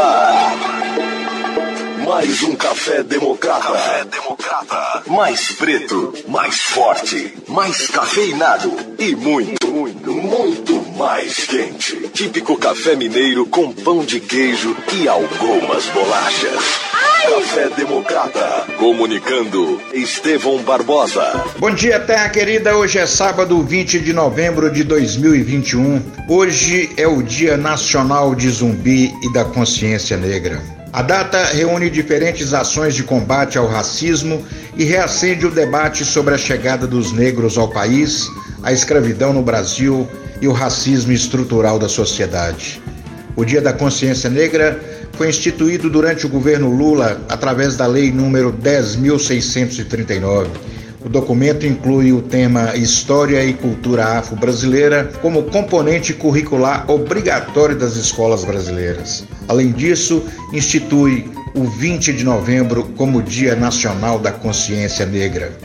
ar. Mais um café democrata. Café democrata. Mais preto, mais forte, mais cafeinado e muito, muito, muito mais quente. Típico café mineiro com pão de queijo e algumas bolachas. Café Democrata. Comunicando Estevão Barbosa. Bom dia, terra querida. Hoje é sábado, 20 de novembro de 2021. Hoje é o Dia Nacional de Zumbi e da Consciência Negra. A data reúne diferentes ações de combate ao racismo e reacende o debate sobre a chegada dos negros ao país, a escravidão no Brasil e o racismo estrutural da sociedade. O Dia da Consciência Negra foi instituído durante o governo Lula através da Lei número 10.639. O documento inclui o tema História e Cultura Afro-Brasileira como componente curricular obrigatório das escolas brasileiras. Além disso, institui o 20 de novembro como Dia Nacional da Consciência Negra.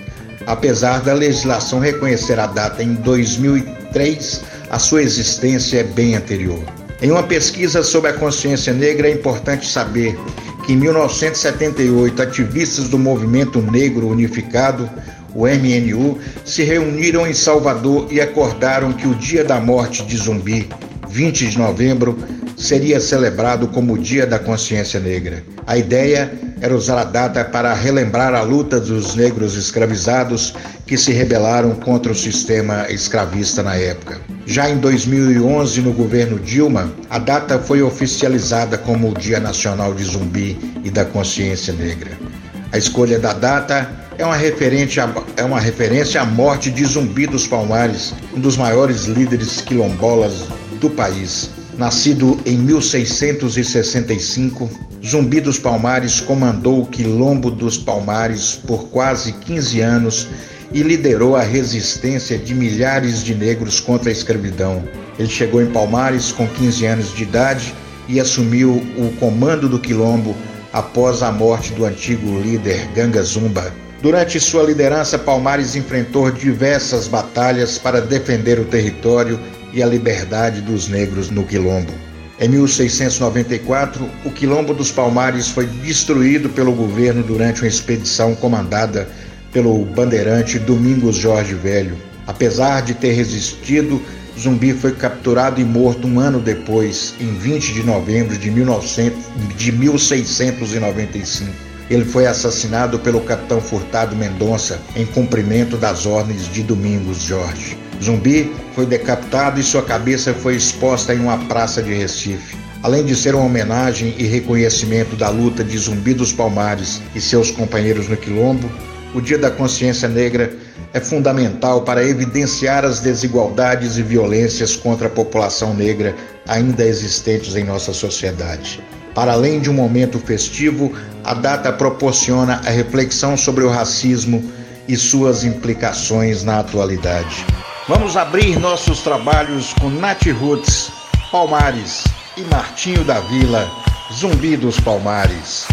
Apesar da legislação reconhecer a data em 2003, a sua existência é bem anterior. Em uma pesquisa sobre a consciência negra, é importante saber que em 1978 ativistas do Movimento Negro Unificado, o MNU, se reuniram em Salvador e acordaram que o dia da morte de Zumbi, 20 de novembro, seria celebrado como o Dia da Consciência Negra. A ideia era usar a data para relembrar a luta dos negros escravizados que se rebelaram contra o sistema escravista na época. Já em 2011, no governo Dilma, a data foi oficializada como o Dia Nacional de Zumbi e da Consciência Negra. A escolha da data é uma, é uma referência à morte de Zumbi dos Palmares, um dos maiores líderes quilombolas do país. Nascido em 1665, Zumbi dos Palmares comandou o Quilombo dos Palmares por quase 15 anos e liderou a resistência de milhares de negros contra a escravidão. Ele chegou em Palmares com 15 anos de idade e assumiu o comando do Quilombo após a morte do antigo líder Ganga Zumba. Durante sua liderança, Palmares enfrentou diversas batalhas para defender o território e a liberdade dos negros no Quilombo. Em 1694, o Quilombo dos Palmares foi destruído pelo governo durante uma expedição comandada pelo bandeirante Domingos Jorge Velho. Apesar de ter resistido, Zumbi foi capturado e morto um ano depois, em 20 de novembro de, 1900, de 1695. Ele foi assassinado pelo capitão Furtado Mendonça em cumprimento das ordens de Domingos Jorge. Zumbi foi decapitado e sua cabeça foi exposta em uma praça de Recife. Além de ser uma homenagem e reconhecimento da luta de Zumbi dos Palmares e seus companheiros no Quilombo, o Dia da Consciência Negra é fundamental para evidenciar as desigualdades e violências contra a população negra ainda existentes em nossa sociedade. Para além de um momento festivo, a data proporciona a reflexão sobre o racismo e suas implicações na atualidade. Vamos abrir nossos trabalhos com Nath Roots, Palmares e Martinho da Vila, Zumbi dos Palmares.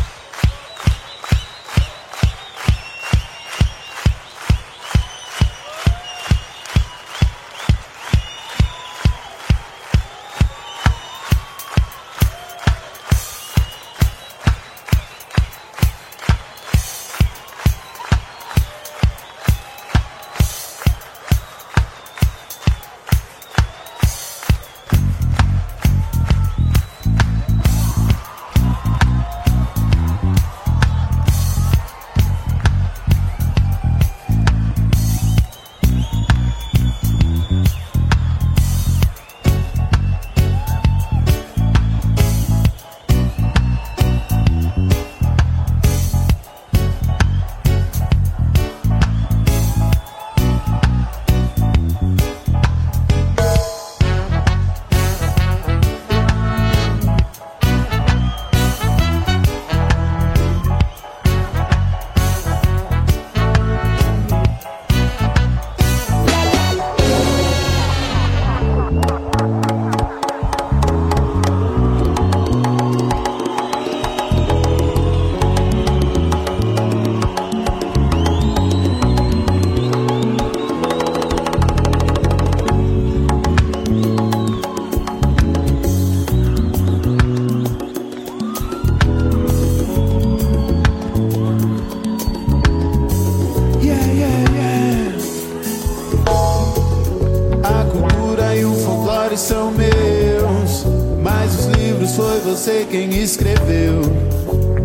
Você quem escreveu.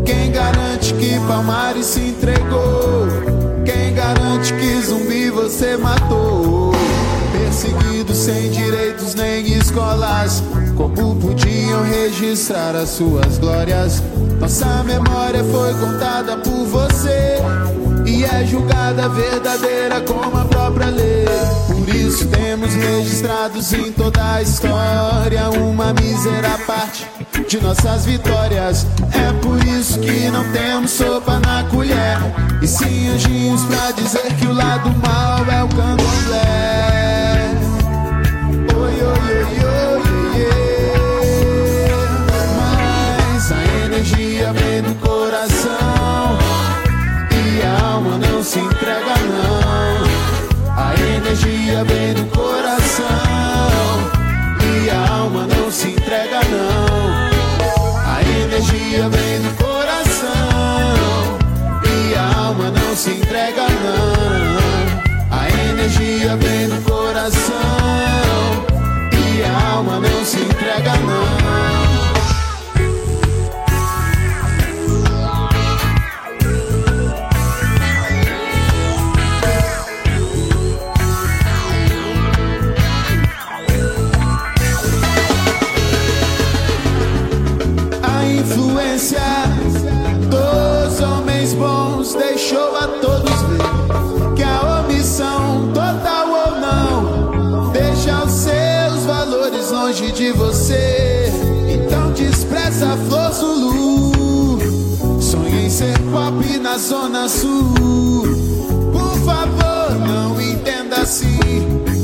Quem garante que Palmares se entregou? Quem garante que zumbi você matou? Perseguido sem direitos nem escolas, como podiam registrar as suas glórias? Nossa memória foi contada por você e é julgada verdadeira como a própria lei. Isso temos registrados em toda a história uma mísera parte de nossas vitórias. É por isso que não temos sopa na colher e sim anjinhos pra dizer que o lado mal é o candomblé. Oi, oi, oi, oi, oi, mas a energia vem do coração energia vem do coração e a alma não se entrega não. A energia vem do coração e a alma não se entrega não. A energia vem do coração e a alma não se entrega não. Deixou a todos ver que a omissão, total ou não, deixa os seus valores longe de você. Então despreza a flor Zulu, sonha em ser pop na zona sul. Por favor, não entenda assim.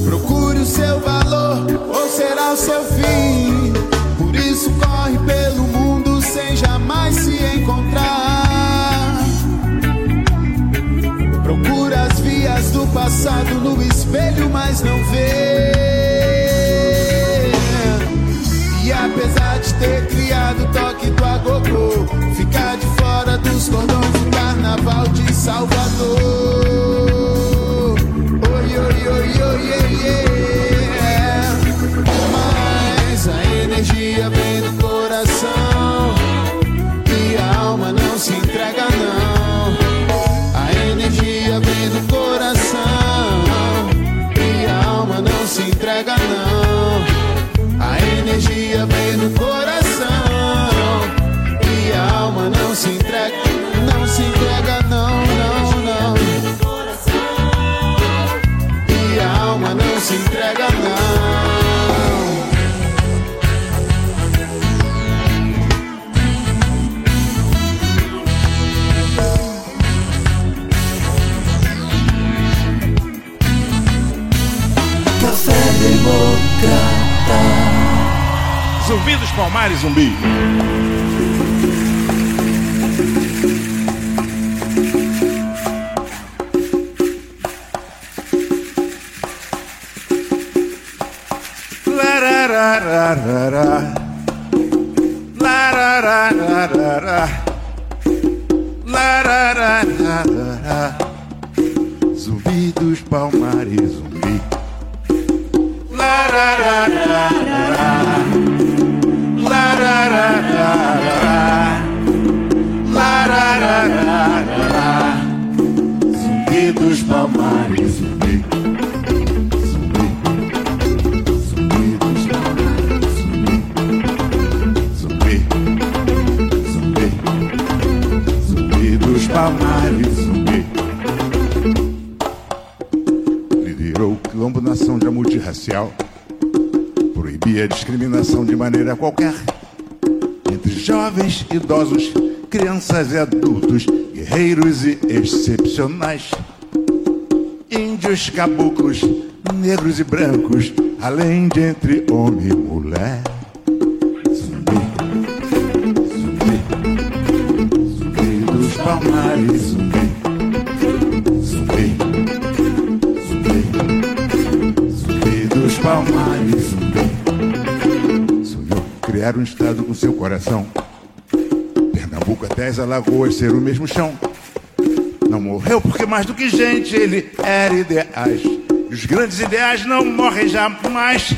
Procure o seu valor ou será o seu fim. Passado no espelho, mas não vê. E apesar de ter criado o toque do agogô, ficar de fora dos cordões do carnaval de Salvador. Oi, oi, oi, oi, oi, yeah. Palmares Zumbi. Zumbi dos Palmares Zumbi. Lararararara. Lararararara. Lararararara. Zumbi dos Palmares Zumbi. Dos Palmares Zumbi. Palmares Zumbi. Liderou o quilombo nação de multirracial. Proibia a discriminação de maneira qualquer. Jovens, idosos, crianças e adultos, guerreiros e excepcionais. Índios, caboclos, negros e brancos, além de entre homem e mulher. Zumbi, zumbi, zumbi dos palmares, zumbi, zumbi, zumbi, zumbi dos palmares, zumbi. Sonhou criar um estado com seu coração. As alagoas ser o mesmo chão. Não morreu porque mais do que gente ele era ideais. E os grandes ideais não morrem jamais.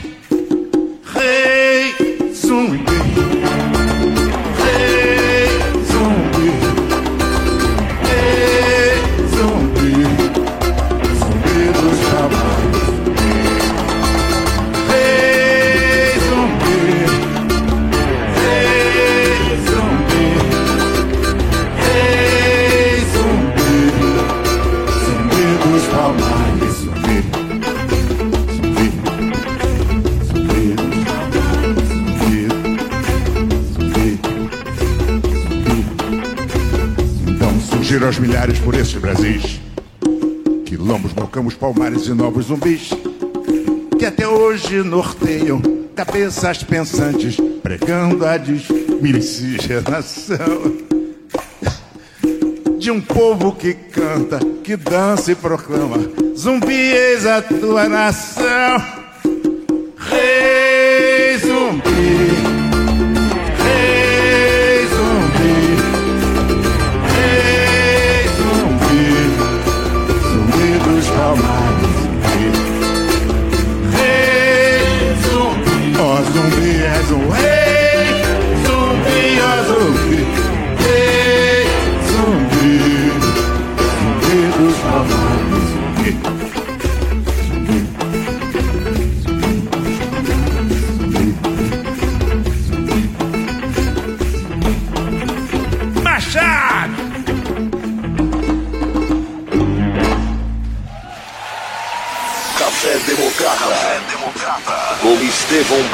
Milhares por esses Brasis. Quilombos, balcamos, palmares e novos zumbis. Que até hoje norteiam cabeças pensantes, pregando a desmiscigenação. De um povo que canta, que dança e proclama: Zumbi, eis a tua nação.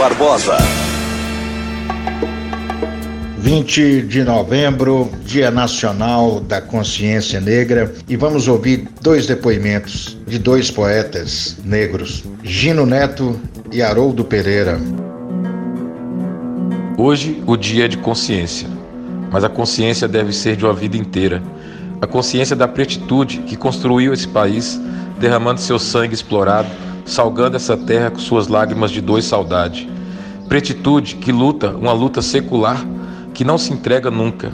Barbosa. 20 de novembro, Dia Nacional da Consciência Negra, e vamos ouvir dois depoimentos de dois poetas negros, Gino Neto e Haroldo Pereira. Hoje o dia é de consciência, mas a consciência deve ser de uma vida inteira. A consciência da pretitude que construiu esse país, derramando seu sangue explorado salgando essa terra com suas lágrimas de dor e saudade. Pretitude que luta uma luta secular que não se entrega nunca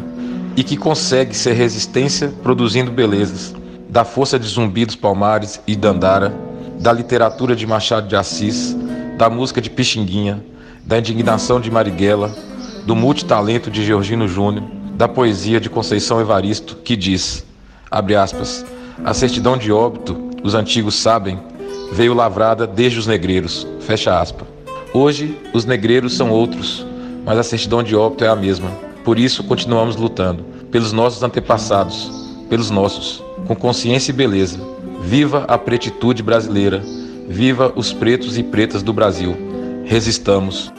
e que consegue ser resistência produzindo belezas, da força de Zumbi dos Palmares e Dandara, da literatura de Machado de Assis, da música de Pixinguinha, da indignação de Marighella, do multitalento de Georgino Júnior, da poesia de Conceição Evaristo, que diz, abre aspas, a certidão de óbito, os antigos sabem, veio lavrada desde os negreiros. Fecha aspas. Hoje, os negreiros são outros, mas a certidão de óbito é a mesma. Por isso, continuamos lutando, pelos nossos antepassados, pelos nossos, com consciência e beleza. Viva a pretitude brasileira, viva os pretos e pretas do Brasil. Resistamos.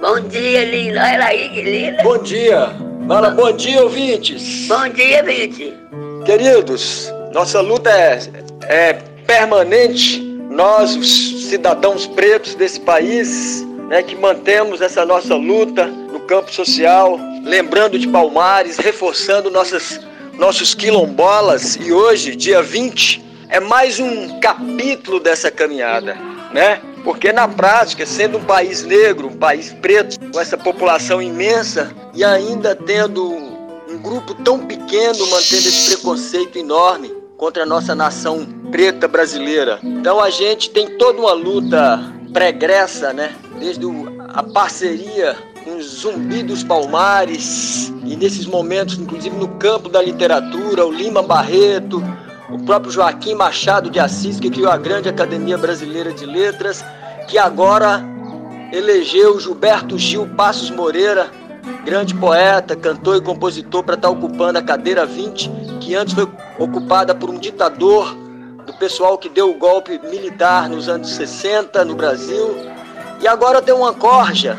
Bom dia, linda. Olha aí, que linda. Bom dia. Fala, bom dia, ouvintes. Bom dia, ouvinte. Queridos, nossa luta é, é permanente nós, os cidadãos pretos desse país, né, que mantemos essa nossa luta no campo social, lembrando de Palmares, reforçando nossas, nossos quilombolas, e hoje, dia 20, é mais um capítulo dessa caminhada, né? Porque na prática, sendo um país negro, um país preto, com essa população imensa e ainda tendo um grupo tão pequeno mantendo esse preconceito enorme, contra a nossa nação preta brasileira. Então a gente tem toda uma luta pregressa, né? Desde a parceria com os Zumbi dos Palmares e nesses momentos, inclusive no campo da literatura, o Lima Barreto, o próprio Joaquim Machado de Assis, que criou a grande Academia Brasileira de Letras, que agora elegeu Gilberto Gil Passos Moreira grande poeta, cantor e compositor, para estar ocupando a cadeira 20, que antes foi ocupada por um ditador do pessoal que deu o golpe militar nos anos 60 no Brasil. E agora tem uma corja,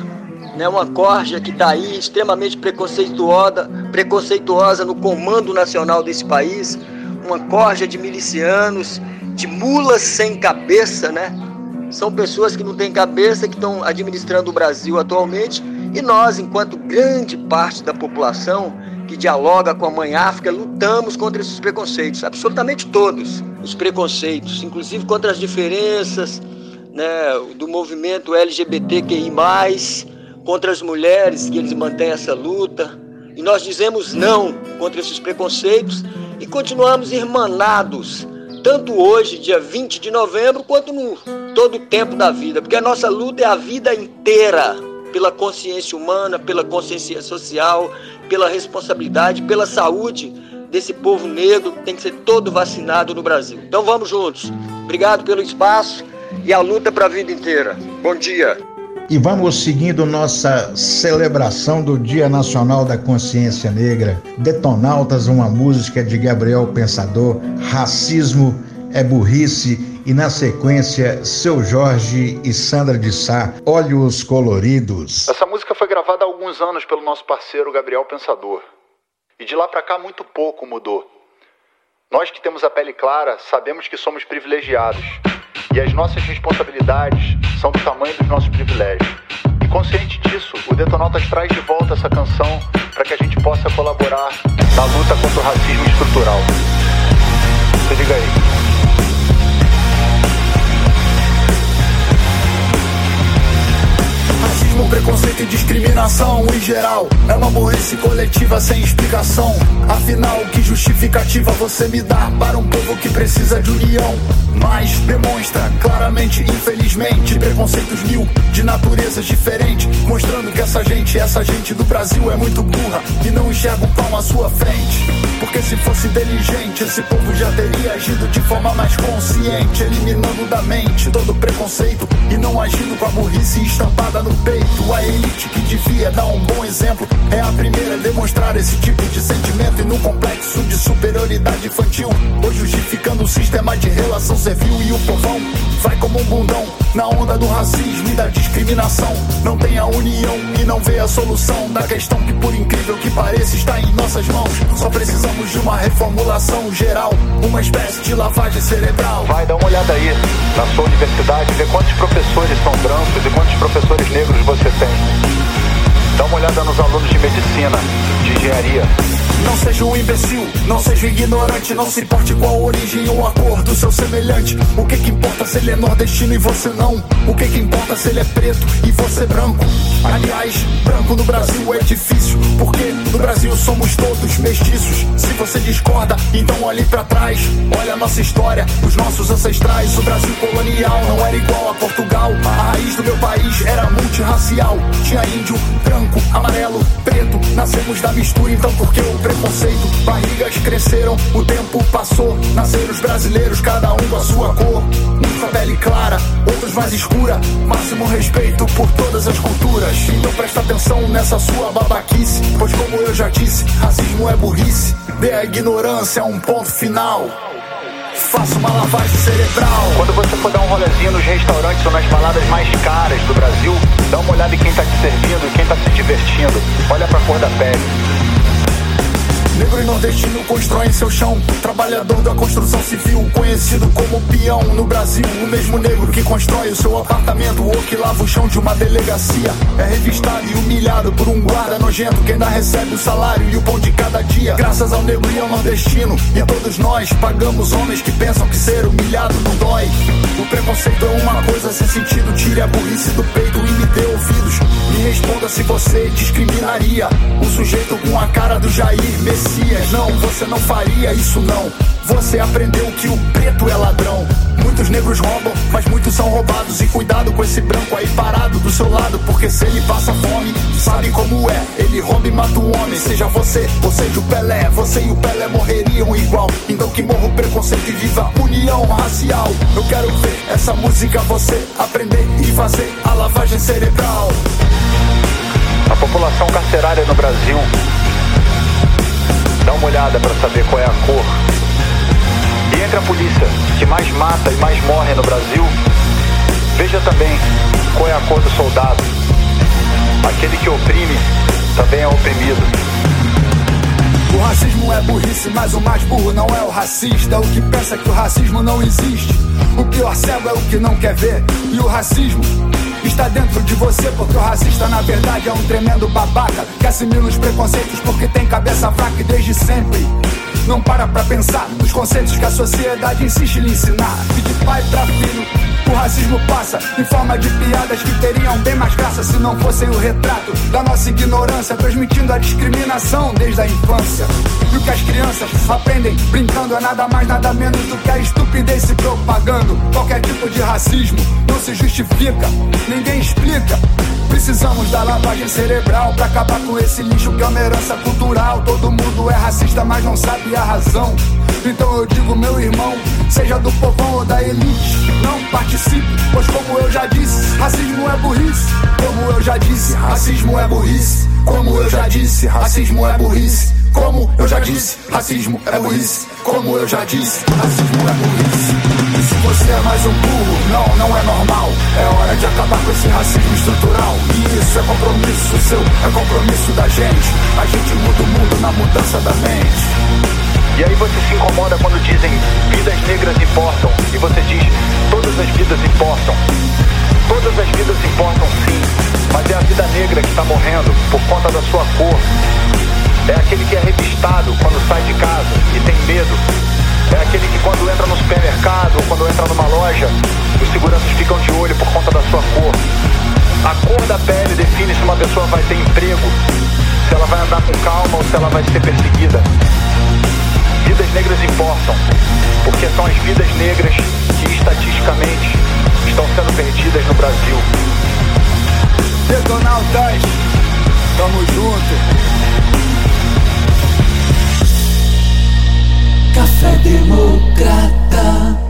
né, uma corja que está aí extremamente preconceituosa, preconceituosa no comando nacional desse país, uma corja de milicianos, de mulas sem cabeça, né? São pessoas que não têm cabeça, que estão administrando o Brasil atualmente e nós, enquanto grande parte da população que dialoga com a Mãe África, lutamos contra esses preconceitos, absolutamente todos os preconceitos, inclusive contra as diferenças né, do movimento LGBTQI, contra as mulheres, que eles mantêm essa luta. E nós dizemos não contra esses preconceitos e continuamos irmanados tanto hoje, dia 20 de novembro, quanto no todo o tempo da vida, porque a nossa luta é a vida inteira pela consciência humana, pela consciência social, pela responsabilidade, pela saúde desse povo negro que tem que ser todo vacinado no Brasil. Então vamos juntos. Obrigado pelo espaço e a luta para a vida inteira. Bom dia. E vamos seguindo nossa celebração do Dia Nacional da Consciência Negra. Detonautas, uma música de Gabriel Pensador, Racismo é Burrice e na sequência Seu Jorge e Sandra de Sá, Olhos Coloridos. Essa música alguns anos pelo nosso parceiro Gabriel Pensador. E de lá para cá muito pouco mudou. Nós que temos a pele clara sabemos que somos privilegiados e as nossas responsabilidades são do tamanho dos nossos privilégios. E consciente disso, o Detonautas traz de volta essa canção para que a gente possa colaborar na luta contra o racismo estrutural. Se liga aí. Racismo, preconceito e discriminação em geral. É uma burrice coletiva sem explicação. Afinal, que justificativa você me dá Para um povo que precisa de união? Mas demonstra claramente, infelizmente Preconceitos mil, de naturezas diferentes Mostrando que essa gente, essa gente do Brasil é muito burra E não enxerga o pão à sua frente. Porque se fosse inteligente Esse povo já teria agido de forma mais consciente Eliminando da mente todo preconceito E não agindo com a burrice estampada no peito a elite que devia dar um bom exemplo é a primeira a demonstrar esse tipo de sentimento e no complexo de superioridade infantil. Hoje justificando o sistema de relação servil e o povão vai como um bundão na onda do racismo e da discriminação. Não tem a união e não vê a solução da questão que, por incrível que pareça, está em nossas mãos. Só precisamos de uma reformulação geral, uma espécie de lavagem cerebral. Vai, dá uma olhada aí na sua universidade, vê quantos professores de engenharia. Não seja um imbecil, não seja ignorante, não se importe a origem ou a cor do seu semelhante. O que que importa se ele é nordestino e você não? O que que importa se ele é preto e você branco? Aliás, branco no Brasil é difícil, porque no Brasil somos todos mestiços. Se você discorda, então olhe para trás. Olha a nossa história, os nossos ancestrais. O Brasil colonial não era igual a Portugal. A raiz do meu país era multirracial. Tinha índio, branco, amarelo, preto. Nascemos da mistura, então por que o preconceito? Barrigas cresceram, o tempo passou. Nasceram os brasileiros, cada um com a sua cor. Uns com a pele clara, outros mais escura. Máximo respeito por todas as culturas. Então presta atenção nessa sua babaquice. Pois como eu já disse, racismo é burrice. Dê a ignorância um ponto final. Faça uma lavagem cerebral. Quando você for dar um rolezinho nos restaurantes ou nas baladas mais caras do Brasil, dá uma olhada em quem tá te servindo e quem tá se divertindo. Olha pra cor da pele. Negro e nordestino constroem seu chão. Trabalhador da construção civil, conhecido como peão no Brasil. O mesmo negro que constrói o seu apartamento ou que lava o chão de uma delegacia. É revistado e humilhado por um guarda nojento que ainda recebe o salário e o pão de cada dia. Graças ao negro e ao nordestino. E todos nós pagamos homens que pensam que ser humilhado não dói. O preconceito é uma coisa sem sentido. Tire a burrice do peito e me dê ouvidos. Me responda se você discriminaria um sujeito com a cara do Jair Messias. Não, você não faria isso não. Você aprendeu que o preto é ladrão. Muitos negros roubam, mas muitos são roubados. E cuidado com esse branco aí parado do seu lado, porque se ele passa fome, sabe como é. Ele rouba e mata o homem, seja você, ou seja o Pelé. Você e o Pelé morreriam igual. Então que morra o preconceito e viva a união racial. Eu quero ver essa música você aprender e fazer a lavagem cerebral. A população carcerária no Brasil Dá uma olhada para saber qual é a cor. E entre a polícia que mais mata e mais morre no Brasil, veja também qual é a cor do soldado. Aquele que oprime também é oprimido. O racismo é burrice, mas o mais burro não é o racista. O que pensa que o racismo não existe. O pior cego é o que não quer ver. E o racismo está dentro de você, porque o racista na verdade é um tremendo babaca. Que assimila os preconceitos porque tem cabeça fraca e desde sempre não para pra pensar nos conceitos que a sociedade insiste em lhe ensinar. E de pai pra filho, o racismo passa em forma de piadas que teriam bem mais graça se não fossem o retrato da nossa ignorância, transmitindo a discriminação desde a infância. E o que as crianças aprendem brincando é nada mais, nada menos do que a estupidez se propagando. Qualquer tipo de racismo não se justifica, ninguém explica. Precisamos da lavagem cerebral pra acabar com esse lixo que é uma herança cultural. Todo mundo é racista, mas não sabe a razão. Então eu digo, meu irmão, seja do povão ou da elite, não participe, pois como eu já disse, racismo é burrice. Como eu já disse, racismo é burrice. Como eu já disse, racismo é burrice. Como eu já disse, racismo é burrice. Como eu já disse, racismo é burrice. E se você é mais um burro, não, não é normal. É hora de acabar com esse racismo estrutural. E isso é compromisso seu, é compromisso da gente. A gente muda o mundo na mudança da mente. E aí você se incomoda quando dizem vidas negras importam. E você diz todas as vidas importam. Todas as vidas importam sim. Mas é a vida negra que está morrendo por conta da sua cor. É aquele que é revistado quando sai de casa e tem medo. É aquele que quando entra no supermercado ou quando entra numa loja, os seguranças ficam de olho por conta da sua cor. A cor da pele define se uma pessoa vai ter emprego, se ela vai andar com calma ou se ela vai ser perseguida. Vidas negras importam, porque são as vidas negras que estatisticamente estão sendo perdidas no Brasil. Detonautas, tamo junto. Café Democrata.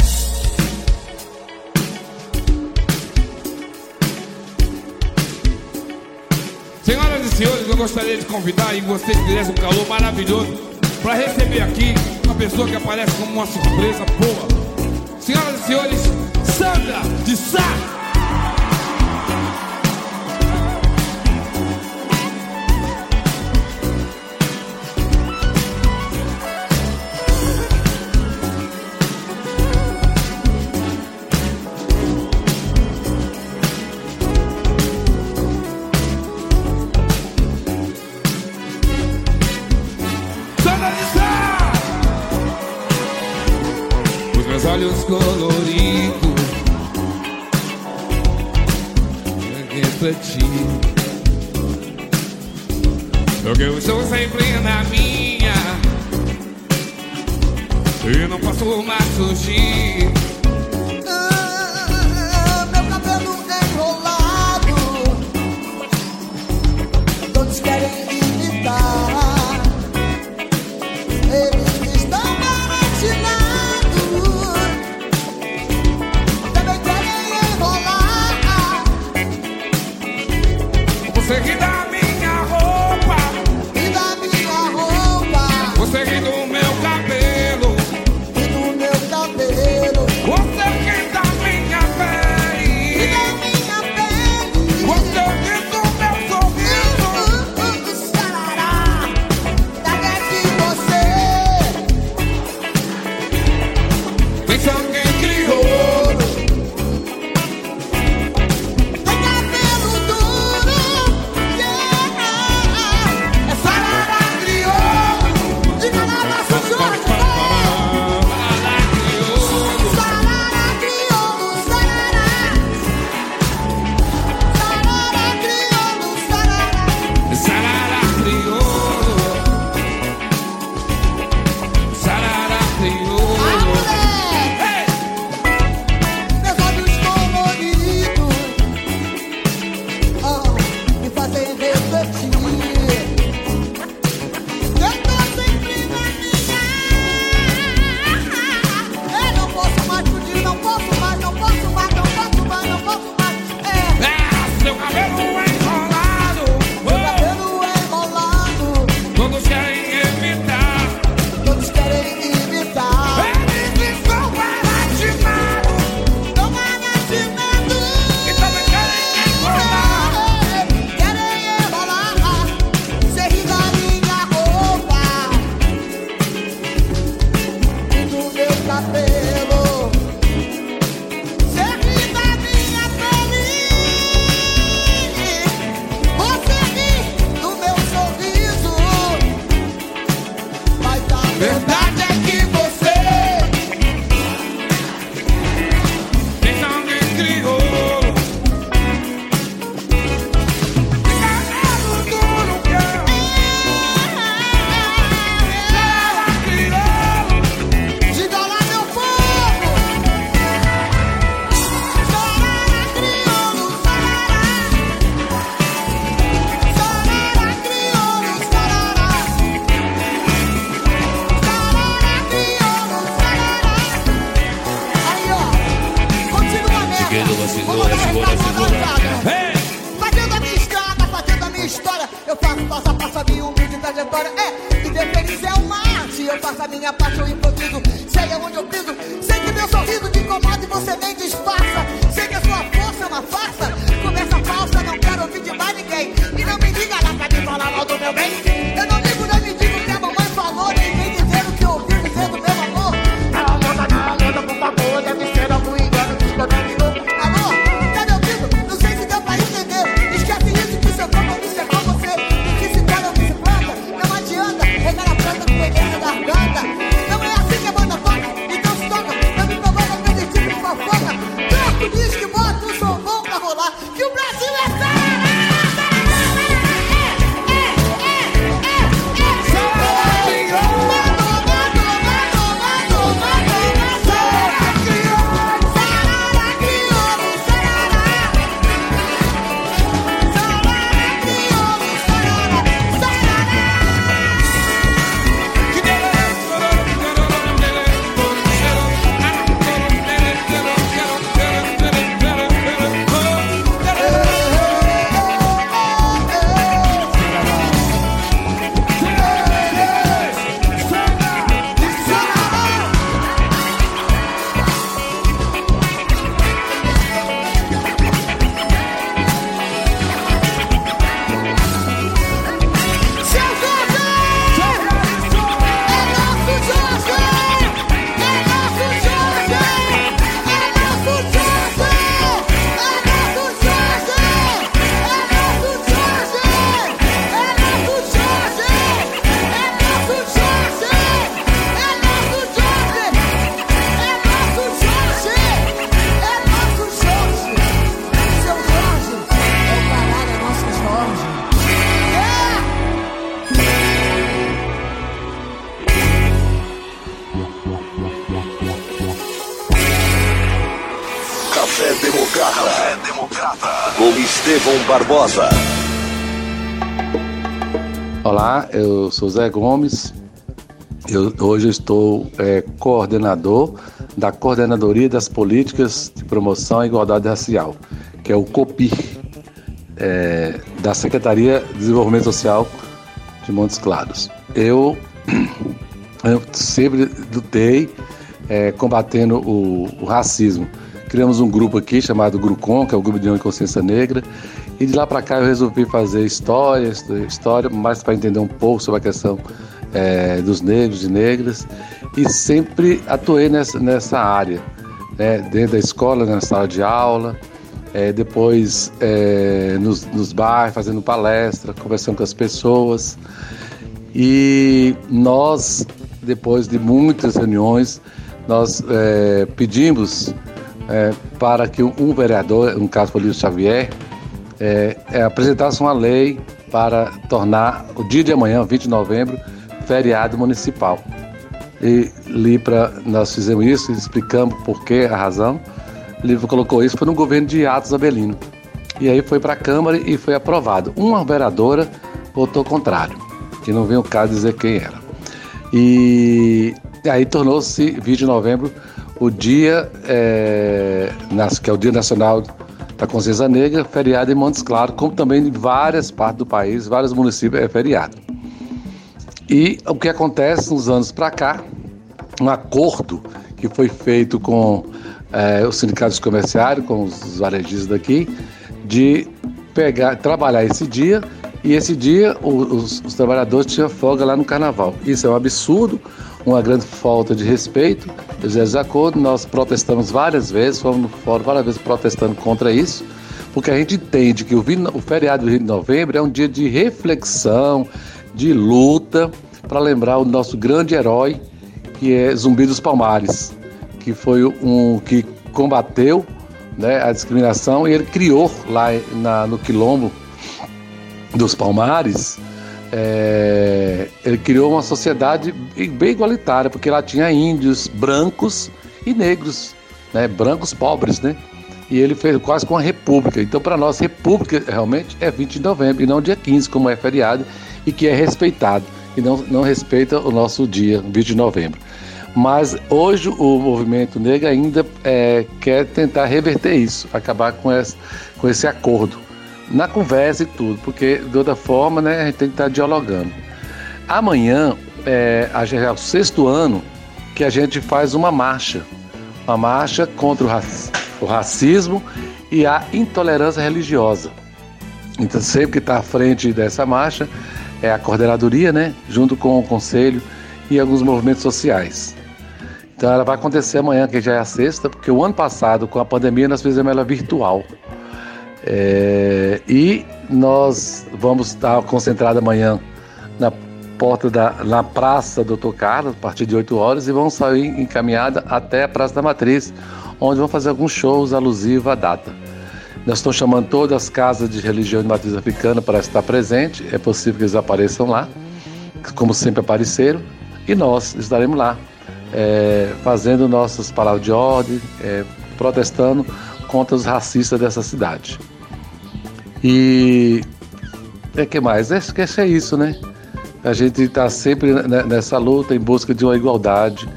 Senhoras e senhores, eu gostaria de convidar e vocês que um calor maravilhoso para receber aqui uma pessoa que aparece como uma surpresa boa. Senhoras e senhores, Sandra de Sá. Olhos coloridos refletir. Porque eu estou sempre na minha e não posso mais fugir. Com Estevão Barbosa. Olá, eu sou Zé Gomes. Eu, hoje estou é, coordenador da Coordenadoria das Políticas de Promoção à Igualdade Racial, que é o COPI, é, da Secretaria de Desenvolvimento Social de Montes Claros. Eu, eu sempre lutei é, combatendo o, o racismo. Criamos um grupo aqui chamado Grucom, que é o Grupo de União e Consciência Negra, e de lá para cá eu resolvi fazer história, história mais para entender um pouco sobre a questão é, dos negros e negras, e sempre atuei nessa, nessa área, né, dentro da escola, na sala de aula, é, depois é, nos, nos bairros, fazendo palestra, conversando com as pessoas. E nós, depois de muitas reuniões, nós é, pedimos é, para que um vereador, no caso Polício Xavier, é, é, apresentasse uma lei para tornar o dia de amanhã, 20 de novembro, feriado municipal. E li para nós fizemos isso, explicamos por que a razão. O livro colocou isso foi no governo de Atos Abelino. E aí foi para a Câmara e foi aprovado. Uma vereadora votou contrário, que não vem o caso dizer quem era. E aí tornou-se 20 de novembro o dia, é, que é o Dia Nacional da Consciência Negra, feriado em Montes Claros, como também em várias partes do país, vários municípios é feriado. E o que acontece nos anos para cá, um acordo que foi feito com é, os sindicatos comerciários, com os varejistas daqui, de pegar, trabalhar esse dia e esse dia os, os, trabalhadores tinham folga lá no carnaval. Isso é um absurdo, uma grande falta de respeito. De acordo, nós protestamos várias vezes, fomos no fórum várias vezes protestando contra isso, porque a gente entende que o, o feriado do Rio de Novembro é um dia de reflexão, de luta, para lembrar o nosso grande herói, que é Zumbi dos Palmares, que foi um que combateu né, a discriminação e ele criou lá na, no Quilombo dos Palmares, é, ele criou uma sociedade bem igualitária, porque lá tinha índios, brancos e negros, né, brancos pobres, né? E ele fez quase com uma república. Então, para nós, república realmente é 20 de novembro e não dia 15, como é feriado, e que é respeitado, e não, não respeita o nosso dia, 20 de novembro. Mas hoje o movimento negro ainda é, quer tentar reverter isso, acabar com esse, com esse acordo, na conversa e tudo, porque de outra forma né, a gente tem que estar dialogando. amanhã é, é o sexto ano que a gente faz uma marcha, uma marcha contra o, o racismo e a intolerância religiosa. Então, sempre que está à frente dessa marcha é a coordenadoria, né, junto com o conselho e alguns movimentos sociais. Então, ela vai acontecer amanhã, que já é a sexta, porque o ano passado, com a pandemia, nós fizemos ela virtual. É, e nós vamos estar concentrados amanhã na porta da na Praça Doutor Carlos, a partir de 8 horas, e vamos sair encaminhada até a Praça da Matriz, onde vão fazer alguns shows alusivos à data. Nós estamos chamando todas as casas de religião de matriz africana para estar presente. É possível que eles apareçam lá, como sempre apareceram, e nós estaremos lá, é, fazendo nossas palavras de ordem, é, protestando contra os racistas dessa cidade. E é que mais? É, que é isso, né? A gente está sempre nessa luta em busca de uma igualdade.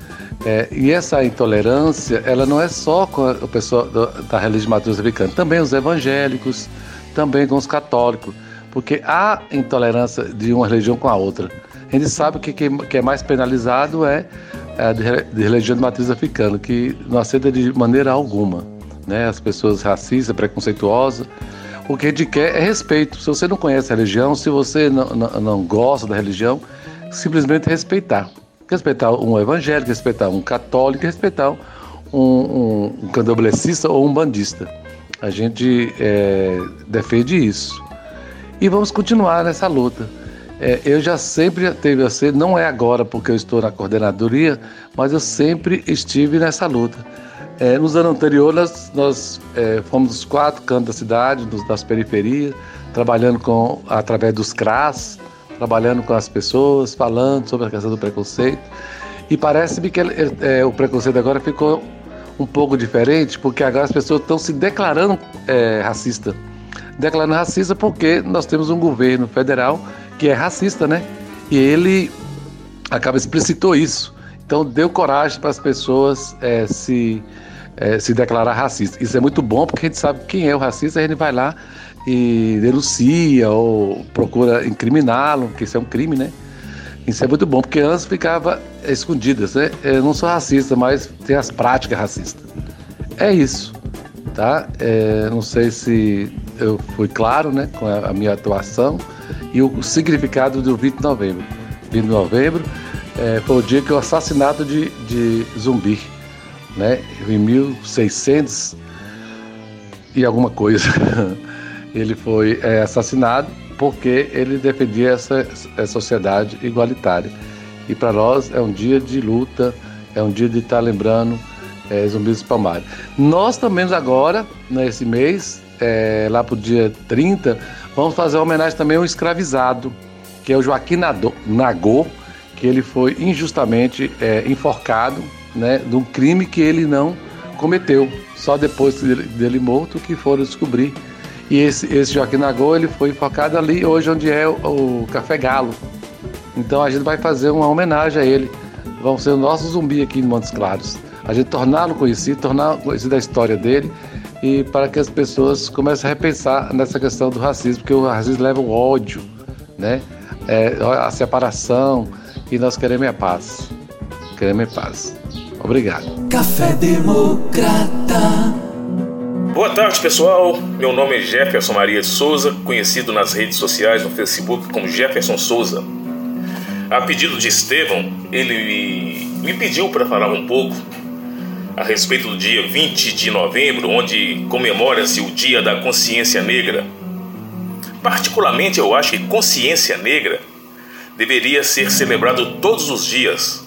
É, e essa intolerância, ela não é só com a pessoa da religião matriz africana, também os evangélicos, também com os católicos, porque há intolerância de uma religião com a outra. A gente sabe que o que é mais penalizado é a de religião de matriz africana, que não aceita de maneira alguma. Né? As pessoas racistas, preconceituosas, o que a gente quer é respeito. Se você não conhece a religião, se você não, não, não gosta da religião, simplesmente respeitar. Respeitar um evangélico, respeitar um católico, respeitar um, um, um candomblessista ou um bandista. A gente é, defende isso. E vamos continuar nessa luta. É, eu já sempre teve a ser, não é agora porque eu estou na coordenadoria, mas eu sempre estive nessa luta. É, nos anos anteriores, nós, é, fomos dos quatro cantos da cidade, dos, das periferias, trabalhando com, através dos CRAS, trabalhando com as pessoas, falando sobre a questão do preconceito. E parece-me que ele, é, o preconceito agora ficou um pouco diferente, porque agora as pessoas estão se declarando é, racista. Declarando racista porque nós temos um governo federal que é racista, né? E ele acaba explicitou isso. Então deu coragem para as pessoas é, se é, se declarar racista. Isso é muito bom porque a gente sabe quem é o racista, a gente vai lá e denuncia ou procura incriminá-lo, que isso é um crime, né? Isso é muito bom, porque antes ficava escondidas, né? Eu não sou racista, mas tem as práticas racistas. É isso, tá? É, não sei se eu fui claro, né, com a, minha atuação e o significado do 20 de novembro. 20 de novembro é, foi o dia que o assassinato de, de zumbi né? Em 1600 e alguma coisa, ele foi é, assassinado porque ele defendia essa, essa sociedade igualitária. E para nós é um dia de luta, é um dia de estar tá lembrando é, zumbis Palmares. Nós também agora, nesse mês, é, lá para o dia 30, vamos fazer uma homenagem também ao escravizado, que é o Joaquim Nagô, que ele foi injustamente é, enforcado né, de um crime que ele não cometeu. Só depois dele, dele morto que foram descobrir. E esse, esse Joaquim Nagô, ele foi enfocado ali hoje onde é o, o Café Galo. Então a gente vai fazer uma homenagem a ele. Vão ser o nosso zumbi aqui em Montes Claros. A gente torná-lo conhecido, tornar conhecido a história dele e para que as pessoas comecem a repensar nessa questão do racismo, porque o racismo leva o ódio, né? É, a separação e nós queremos a paz. Queremos a paz. Obrigado. Café Democrata. Boa tarde, pessoal. Meu nome é Jefferson Maria de Souza, conhecido nas redes sociais no Facebook como Jefferson Souza. A pedido de Estevão, ele me pediu para falar um pouco a respeito do dia 20 de novembro, onde comemora-se o Dia da Consciência Negra. Particularmente, eu acho que consciência negra deveria ser celebrado todos os dias,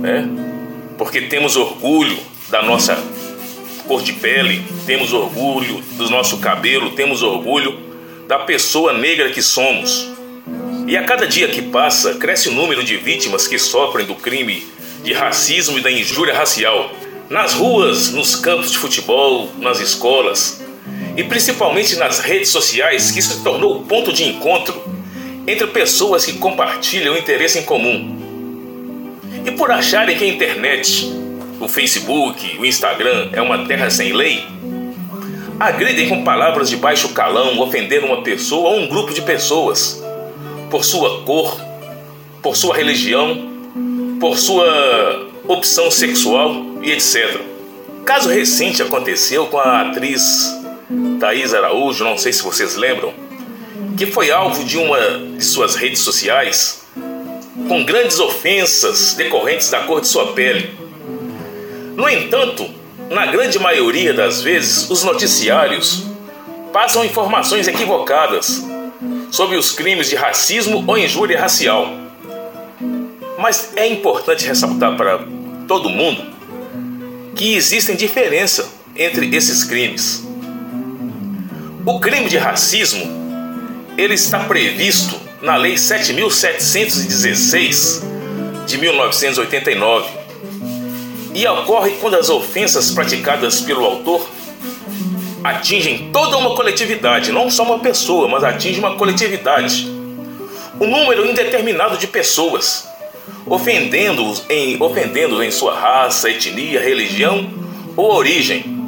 né? Porque temos orgulho da nossa cor de pele, temos orgulho do nosso cabelo, temos orgulho da pessoa negra que somos. E a cada dia que passa, cresce o número de vítimas que sofrem do crime de racismo e da injúria racial. Nas ruas, nos campos de futebol, nas escolas e principalmente nas redes sociais, que se tornou o ponto de encontro entre pessoas que compartilham interesse em comum. E por acharem que a internet, o Facebook, o Instagram é uma terra sem lei, agridem com palavras de baixo calão, ofendendo uma pessoa ou um grupo de pessoas por sua cor, por sua religião, por sua opção sexual e etc. Caso recente aconteceu com a atriz Thaís Araújo, não sei se vocês lembram, que foi alvo de uma de suas redes sociais com grandes ofensas decorrentes da cor de sua pele. No entanto, na grande maioria das vezes, os noticiários passam informações equivocadas sobre os crimes de racismo ou injúria racial. Mas é importante ressaltar para todo mundo que existem diferenças entre esses crimes. O crime de racismo ele está previsto na Lei 7716 de 1989 e ocorre quando as ofensas praticadas pelo autor atingem toda uma coletividade, não só uma pessoa, mas atinge uma coletividade. Um número indeterminado de pessoas, ofendendo-os em, ofendendo em sua raça, etnia, religião ou origem.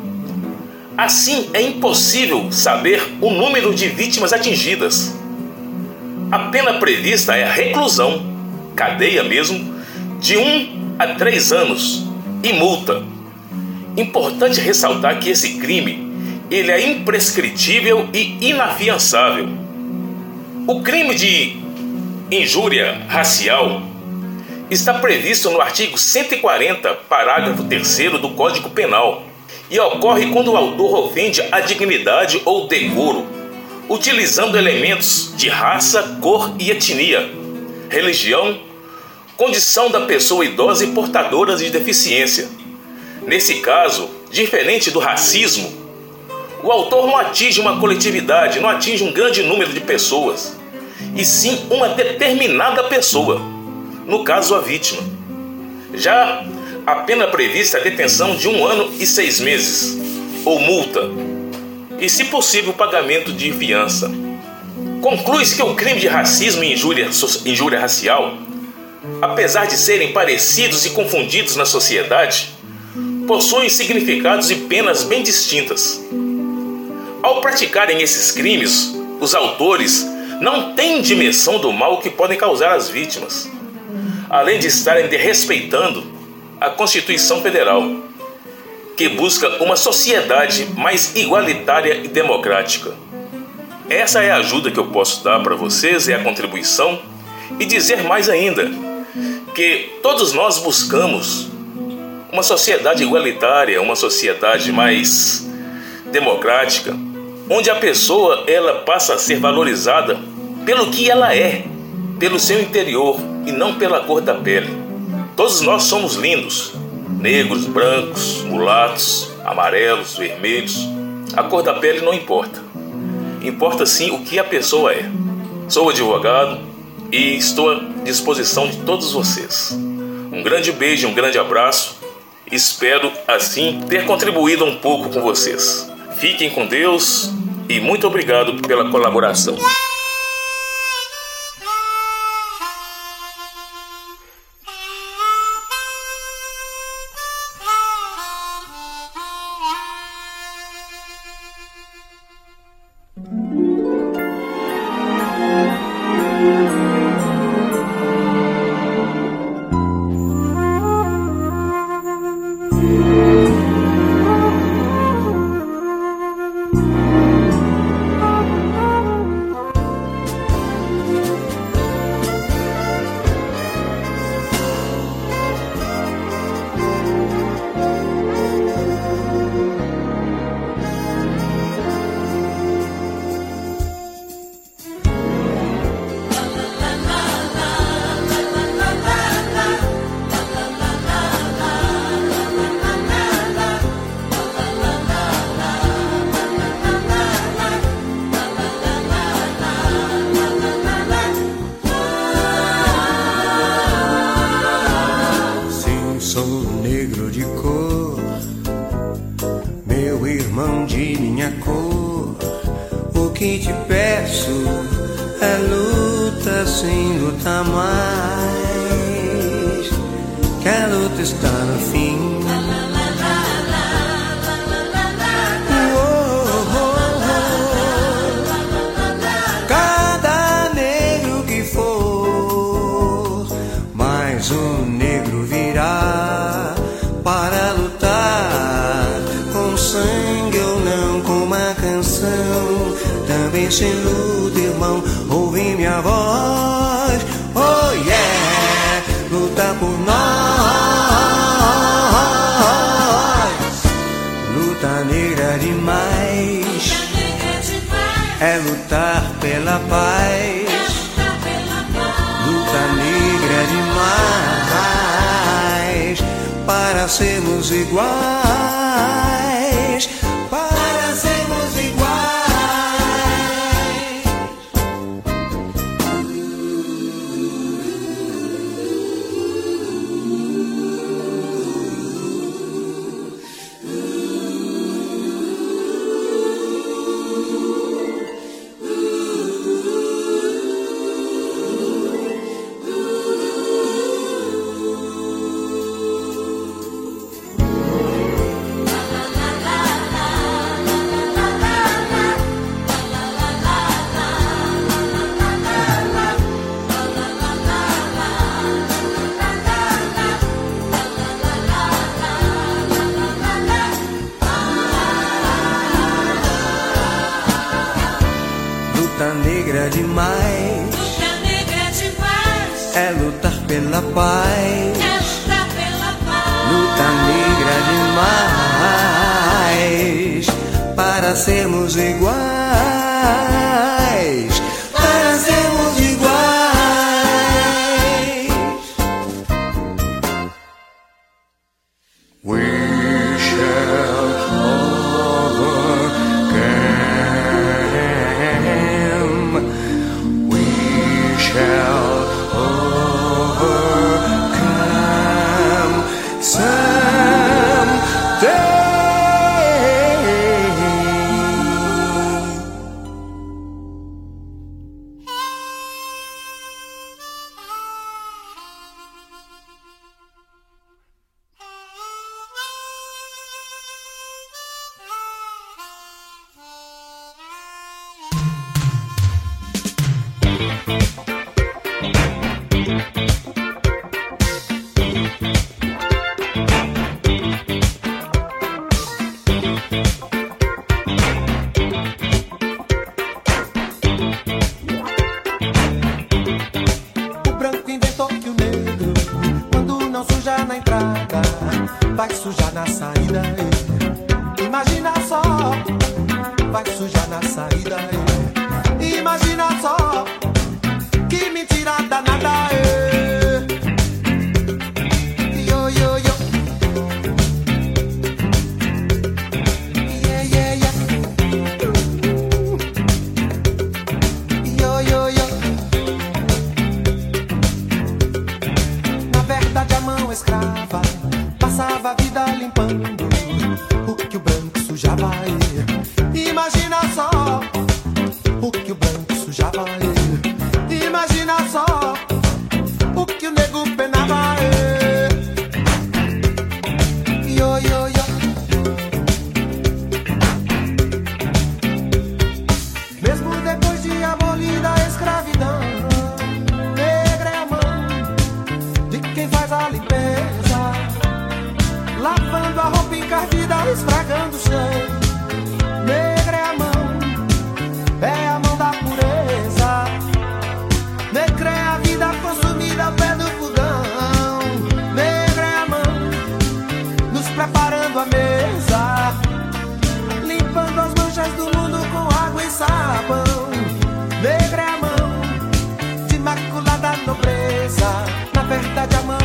Assim, é impossível saber o número de vítimas atingidas. A pena prevista é a reclusão, cadeia mesmo, de um a três anos e multa. Importante ressaltar que esse crime ele é imprescritível e inafiançável. O crime de injúria racial está previsto no artigo 140, parágrafo 3 do Código Penal e ocorre quando o autor ofende a dignidade ou decoro, utilizando elementos de raça, cor e etnia, religião, condição da pessoa idosa e portadora de deficiência. Nesse caso, diferente do racismo, o autor não atinge uma coletividade, não atinge um grande número de pessoas, e sim uma determinada pessoa, no caso a vítima. Já a pena prevista é detenção de um ano e seis meses, ou multa, e, se possível, pagamento de fiança. Conclui-se que o crime de racismo e injúria, injúria racial, apesar de serem parecidos e confundidos na sociedade, possuem significados e penas bem distintas. Ao praticarem esses crimes, os autores não têm dimensão do mal que podem causar às vítimas, além de estarem desrespeitando a Constituição Federal, que busca uma sociedade mais igualitária e democrática. Essa é a ajuda que eu posso dar para vocês, é a contribuição, e dizer mais ainda que todos nós buscamos uma sociedade igualitária, uma sociedade mais democrática, onde a pessoa ela passa a ser valorizada pelo que ela é, pelo seu interior e não pela cor da pele. Todos nós somos lindos, negros, brancos, mulatos, amarelos, vermelhos. A cor da pele não importa. Importa sim o que a pessoa é. Sou advogado e estou à disposição de todos vocês. Um grande beijo, um grande abraço. Espero assim ter contribuído um pouco com vocês. Fiquem com Deus e muito obrigado pela colaboração.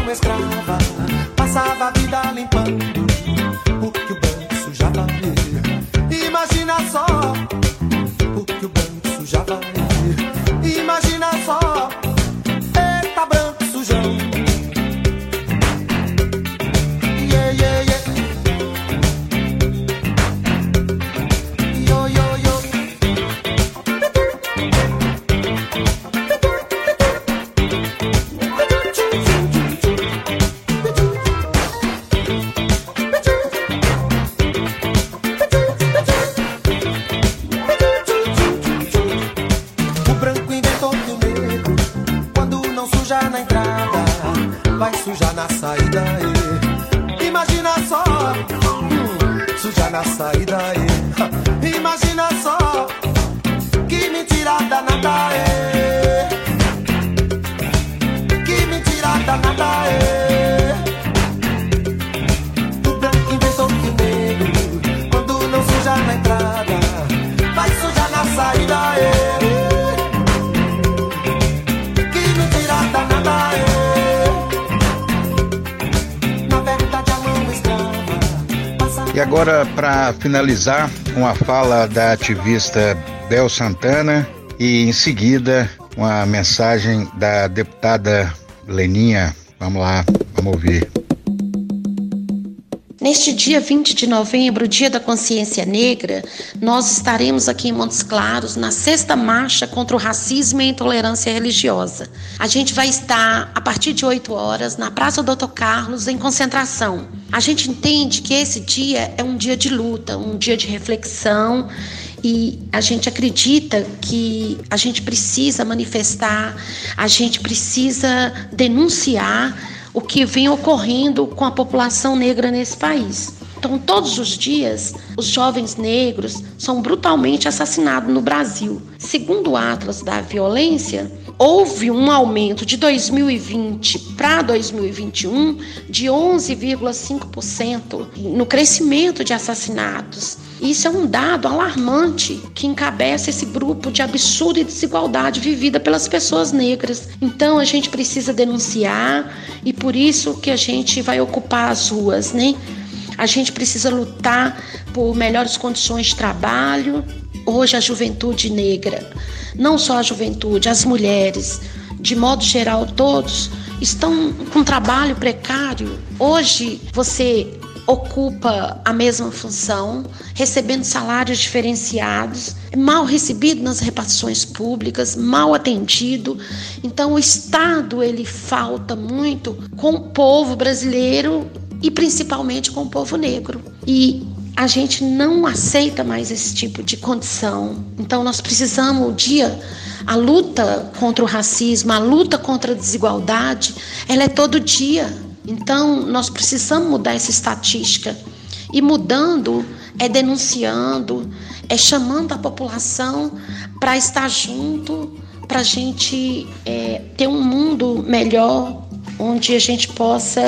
Mão escrava passava a vida limpando finalizar, uma fala da ativista Bel Santana e em seguida uma mensagem da deputada Leninha. Vamos lá, vamos ouvir. Neste dia 20 de novembro, Dia da Consciência Negra, nós estaremos aqui em Montes Claros na sexta marcha contra o racismo e a intolerância religiosa. A gente vai estar a partir de 8 horas na Praça Doutor Carlos em concentração. A gente entende que esse dia é um dia de luta, um dia de reflexão e a gente acredita que a gente precisa manifestar, a gente precisa denunciar o que vem ocorrendo com a população negra nesse país. Então, todos os dias, os jovens negros são brutalmente assassinados no Brasil. Segundo o Atlas da Violência, houve um aumento de 2020 para 2021 de 11,5% no crescimento de assassinatos. Isso é um dado alarmante que encabeça esse grupo de absurda desigualdade vivida pelas pessoas negras. Então a gente precisa denunciar e por isso que a gente vai ocupar as ruas, né? A gente precisa lutar por melhores condições de trabalho. Hoje a juventude negra, não só a juventude, as mulheres, de modo geral todos estão com trabalho precário. Hoje você ocupa a mesma função, recebendo salários diferenciados, mal recebido nas repartições públicas, mal atendido. Então o Estado ele falta muito com o povo brasileiro e principalmente com o povo negro. E a gente não aceita mais esse tipo de condição. Então nós precisamos o dia a luta contra o racismo, a luta contra a desigualdade, ela é todo dia. Então, nós precisamos mudar essa estatística. E mudando é denunciando, é chamando a população para estar junto, para a gente é, ter um mundo melhor, onde a gente possa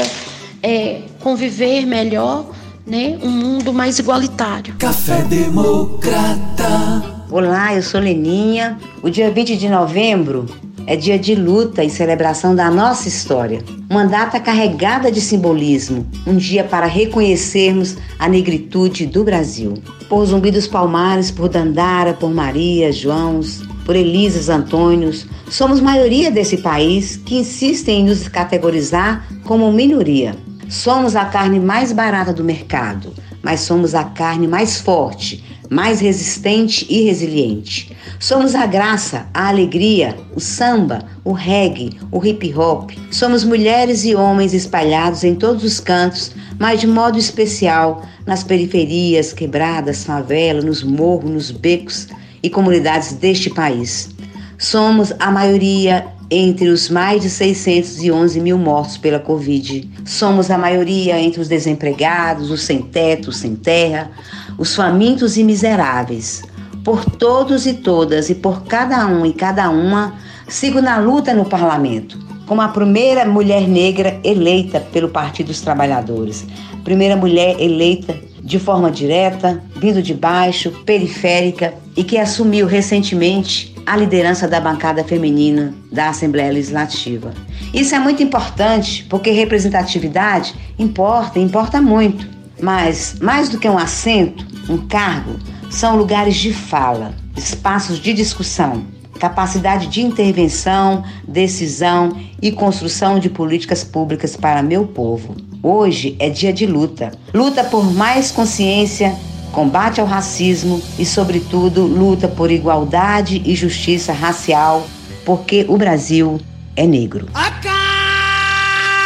é, conviver melhor, né? um mundo mais igualitário. Café Democrata. Olá, eu sou Leninha. O dia 20 de novembro é dia de luta e celebração da nossa história. Uma data carregada de simbolismo, um dia para reconhecermos a negritude do Brasil. Por Zumbi dos Palmares, por Dandara, por Maria, Joãos, por Elisas Antônios, somos maioria desse país que insistem em nos categorizar como minoria. Somos a carne mais barata do mercado, mas somos a carne mais forte, mais resistente e resiliente. Somos a graça, a alegria, o samba, o reggae, o hip hop. Somos mulheres e homens espalhados em todos os cantos, mas de modo especial nas periferias, quebradas, favelas, nos morros, nos becos e comunidades deste país. Somos a maioria entre os mais de 611 mil mortos pela Covid. Somos a maioria entre os desempregados, os sem teto, sem terra, os famintos e miseráveis. Por todos e todas e por cada um e cada uma, sigo na luta no parlamento, como a primeira mulher negra eleita pelo Partido dos Trabalhadores, primeira mulher eleita de forma direta, vindo de baixo, periférica e que assumiu recentemente a liderança da bancada feminina da Assembleia Legislativa. Isso é muito importante porque representatividade importa, importa muito. Mas, mais do que um assento, um cargo, são lugares de fala, espaços de discussão, capacidade de intervenção, decisão e construção de políticas públicas para meu povo. Hoje é dia de luta. Luta por mais consciência combate ao racismo e, sobretudo, luta por igualdade e justiça racial, porque o Brasil é negro. A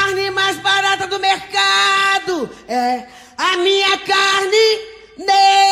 carne mais barata do mercado é a minha carne negra.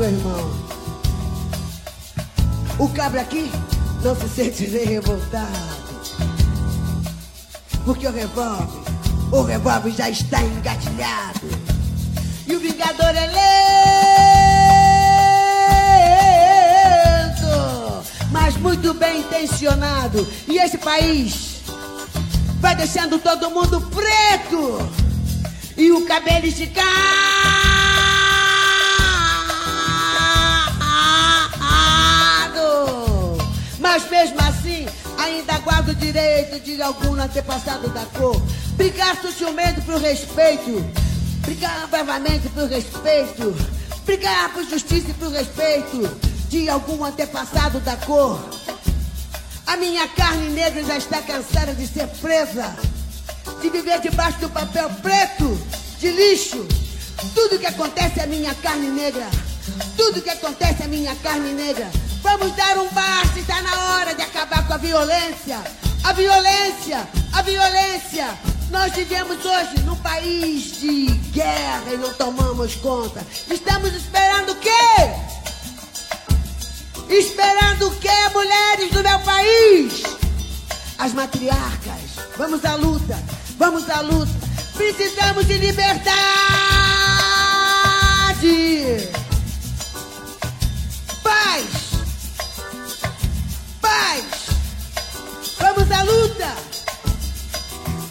Meu irmão. O cabra aqui não se sente nem revoltado. Porque o revólver, o revólver já está engatilhado. E o vingador é lento, mas muito bem intencionado. E esse país vai deixando todo mundo preto e o cabelo esticado. Mas mesmo assim, ainda guardo o direito de algum antepassado da cor. Brigar sutilmente por respeito, brigar bravamente por respeito, brigar por justiça e por respeito de algum antepassado da cor. A minha carne negra já está cansada de ser presa, de viver debaixo do papel preto, de lixo. Tudo que acontece é minha carne negra. Tudo que acontece é minha carne negra. Vamos dar um basta, está na hora de acabar com a violência. A violência, a violência. Nós vivemos hoje num país de guerra e não tomamos conta. Estamos esperando o quê? Esperando o quê, mulheres do meu país? As matriarcas. Vamos à luta, vamos à luta. Precisamos de liberdade. Paz. Vamos à luta.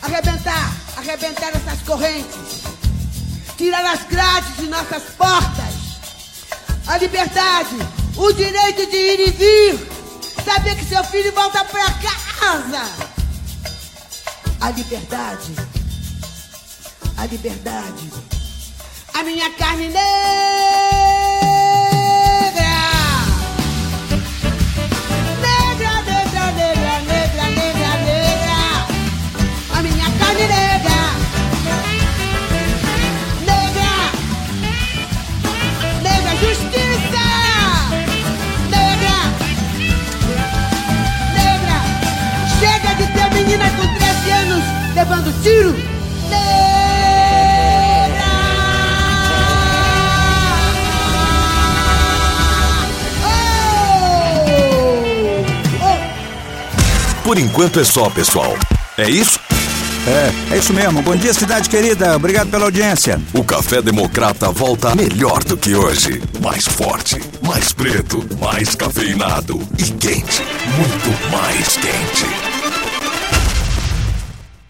Arrebentar, arrebentar essas correntes. Tirar as grades de nossas portas. A liberdade, o direito de ir e vir. Saber que seu filho volta pra casa. A liberdade. A liberdade. A minha carne. Negra, levando tiro. Por enquanto é só, pessoal. É isso? É, é isso mesmo. Bom dia, cidade querida. Obrigado pela audiência. O Café Democrata volta melhor do que hoje. Mais forte, mais preto, mais cafeinado e quente. Muito mais quente.